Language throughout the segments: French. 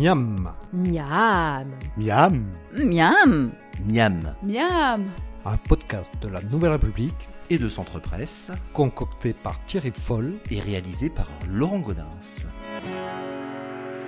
Miam, Miam. Miam. Miam Miam. Miam. un podcast de la Nouvelle République Et de Centre Presse concocté par Thierry Foll. et réalisé par Laurent Godin.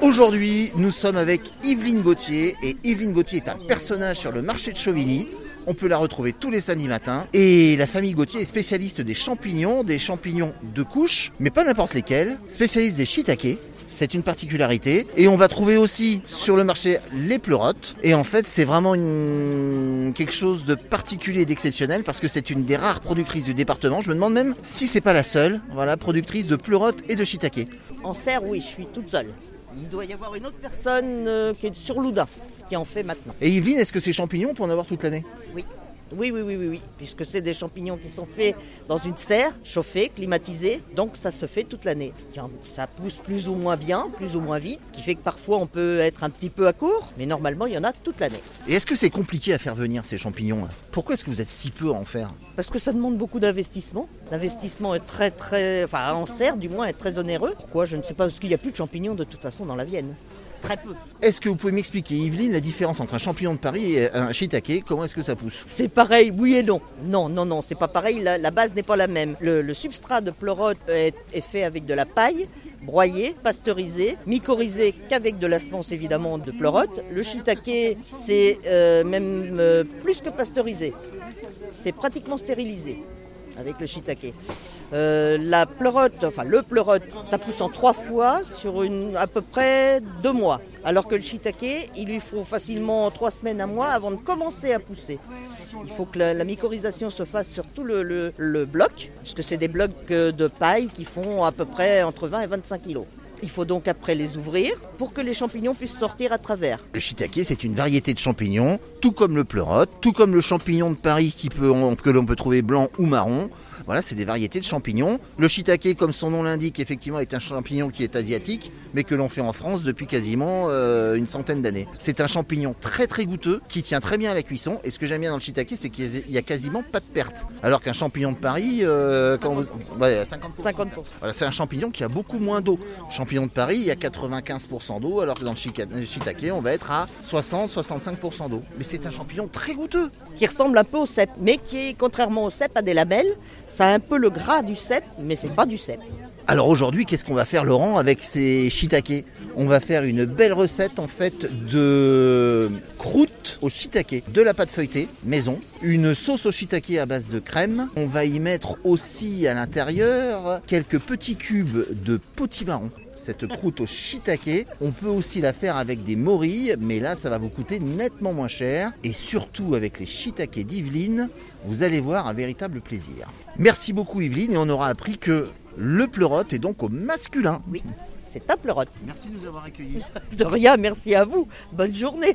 Aujourd'hui, nous sommes avec Yveline Gauthier et Yveline Gauthier est un personnage sur le marché de Chauvigny. On peut la retrouver tous les samedis matins. Et la famille Gauthier est spécialiste des champignons, des champignons de couche, mais pas n'importe lesquels. Spécialiste des shiitake. C'est une particularité. Et on va trouver aussi sur le marché les pleurotes. Et en fait, c'est vraiment une... quelque chose de particulier et d'exceptionnel parce que c'est une des rares productrices du département. Je me demande même si c'est pas la seule, voilà, productrice de pleurotes et de shiitake. En serre, oui, je suis toute seule. Il doit y avoir une autre personne euh, qui est sur Louda, qui en fait maintenant. Et Yveline, est-ce que ces champignons, on peut en avoir toute l'année? Oui. Oui, oui, oui, oui, oui, puisque c'est des champignons qui sont faits dans une serre, chauffée, climatisée, donc ça se fait toute l'année. Ça pousse plus ou moins bien, plus ou moins vite, ce qui fait que parfois on peut être un petit peu à court, mais normalement il y en a toute l'année. Et est-ce que c'est compliqué à faire venir ces champignons là Pourquoi est-ce que vous êtes si peu à en faire? Parce que ça demande beaucoup d'investissement. L'investissement est très, très. Enfin, en serre, du moins, est très onéreux. Pourquoi? Je ne sais pas, parce qu'il n'y a plus de champignons de toute façon dans la Vienne. Très peu. Est-ce que vous pouvez m'expliquer, Yveline, la différence entre un champignon de Paris et un shiitake? Comment est-ce que ça pousse? C'est pareil, oui et non. Non, non, non, c'est pas pareil. La, base n'est pas la même. Le, substrat de pleurote est, est fait avec de la paille, broyée, pasteurisée, mycorhizée qu'avec de la semence évidemment de pleurote. Le shiitake, c'est euh, même euh, plus que pasteurisé. C'est pratiquement stérilisé avec le shiitake. Euh, la pleurote, enfin le pleurote, ça pousse en trois fois sur une, à peu près deux mois. Alors que le shiitake, il lui faut facilement trois semaines, un mois avant de commencer à pousser. Il faut que la, la mycorhisation se fasse sur tout le, le- le bloc, puisque c'est des blocs euh, de paille qui font à peu près entre 20 et 25 kilos. Il faut donc après les ouvrir pour que les champignons puissent sortir à travers. Le shiitake, c'est une variété de champignons, tout comme le pleurote, tout comme le champignon de Paris qui peut, que l'on peut trouver blanc ou marron. Voilà, c'est des variétés de champignons. Le shiitake, comme son nom l'indique, effectivement, est un champignon qui est asiatique, mais que l'on fait en France depuis quasiment euh, une centaine d'années. C'est un champignon très très goûteux, qui tient très bien à la cuisson. Et ce que j'aime bien dans le shiitake, c'est qu'il y a quasiment pas de perte. Alors qu'un champignon de Paris, euh, quand vous, ouais, 50%. 50%. Voilà, c'est un champignon qui a beaucoup moins d'eau. Champignon de Paris, il y a 95% d'eau, alors que dans le shiitake, on va être à 60-65% d'eau. Mais c'est un champignon très goûteux. qui ressemble un peu au cèpe, mais qui, est, contrairement au cèpe, a des labels. Ça a un peu le gras du cèpe, mais c'est pas du cèpe. Alors aujourd'hui, qu'est-ce qu'on va faire, Laurent, avec ces shiitake? On va faire une belle recette en fait de au shiitake, de la pâte feuilletée maison, une sauce au shiitake à base de crème. On va y mettre aussi à l'intérieur quelques petits cubes de potimarron. Cette croûte au shiitake, on peut aussi la faire avec des morilles, mais là ça va vous coûter nettement moins cher. Et surtout avec les shiitake d'Yveline, vous allez voir un véritable plaisir. Merci beaucoup Yveline et on aura appris que le pleurote est donc au masculin. Oui, c'est un pleurote. Merci de nous avoir accueillis. De rien, merci à vous. Bonne journée.